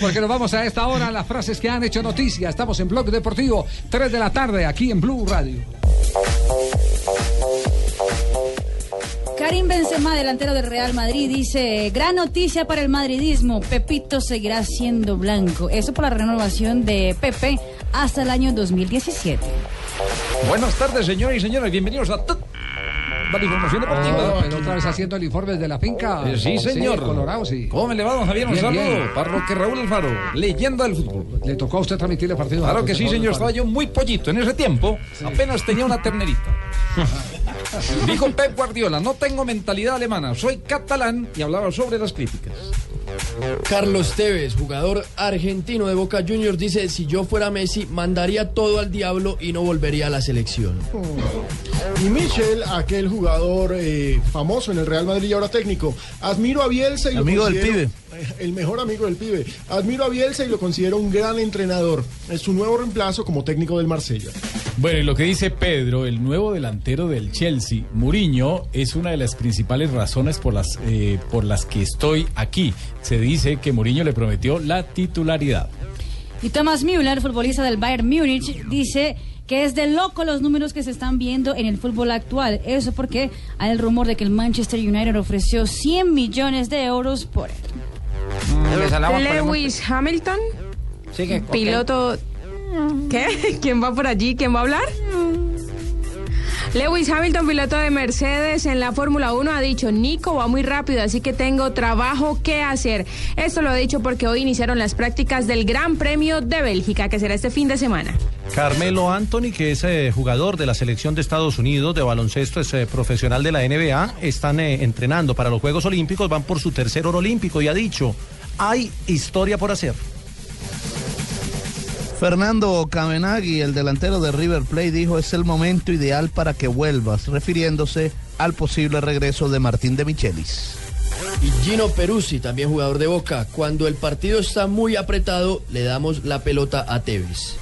Porque nos vamos a esta hora a las frases que han hecho noticia. Estamos en Blog Deportivo, 3 de la tarde, aquí en Blue Radio. Karim Benzema, delantero del Real Madrid, dice, gran noticia para el madridismo, Pepito seguirá siendo blanco. Eso por la renovación de Pepe hasta el año 2017. Buenas tardes, señores y señores. Bienvenidos a la información deportiva. pero otra vez haciendo el informe de la finca. Eh, sí, señor. Colorado, sí. ¿Cómo le va, don Javier? Un Bien, saludo. bien. Parroque Raúl Alfaro, leyenda del fútbol. Le tocó a usted transmitir el partido. Claro que sí, señor. Estaba yo muy pollito. En ese tiempo apenas tenía una ternerita. Dijo Pep Guardiola, no tengo mentalidad alemana, soy catalán y hablaba sobre las críticas. Carlos Tevez, jugador argentino de Boca Juniors, dice, si yo fuera Messi, mandaría todo al diablo y no volvería a la selección. Y Michel, aquel jugador eh, famoso en el Real Madrid y ahora técnico, admiro a Bielsa y Amigo lo del considero, eh, El mejor amigo del pibe. Admiro a Bielsa y lo considero un gran entrenador. Es su nuevo reemplazo como técnico del Marsella. Bueno, y lo que dice Pedro, el nuevo delantero del Chelsea, Mourinho, es una de las principales razones por las, eh, por las que estoy aquí. Se dice que Mourinho le prometió la titularidad. Y Thomas Müller, futbolista del Bayern Múnich, dice que es de loco los números que se están viendo en el fútbol actual. Eso porque hay el rumor de que el Manchester United ofreció 100 millones de euros por él. Lewis Hamilton, piloto. ¿Qué? ¿Quién va por allí? ¿Quién va a hablar? Lewis Hamilton, piloto de Mercedes en la Fórmula 1, ha dicho, Nico va muy rápido, así que tengo trabajo que hacer. Esto lo ha dicho porque hoy iniciaron las prácticas del Gran Premio de Bélgica, que será este fin de semana. Carmelo Anthony, que es eh, jugador de la selección de Estados Unidos de baloncesto, es eh, profesional de la NBA, están eh, entrenando para los Juegos Olímpicos, van por su tercer oro olímpico y ha dicho, hay historia por hacer. Fernando Cabenagui, el delantero de River Plate, dijo es el momento ideal para que vuelvas, refiriéndose al posible regreso de Martín de Michelis. Y Gino Peruzzi, también jugador de Boca, cuando el partido está muy apretado, le damos la pelota a Tevez.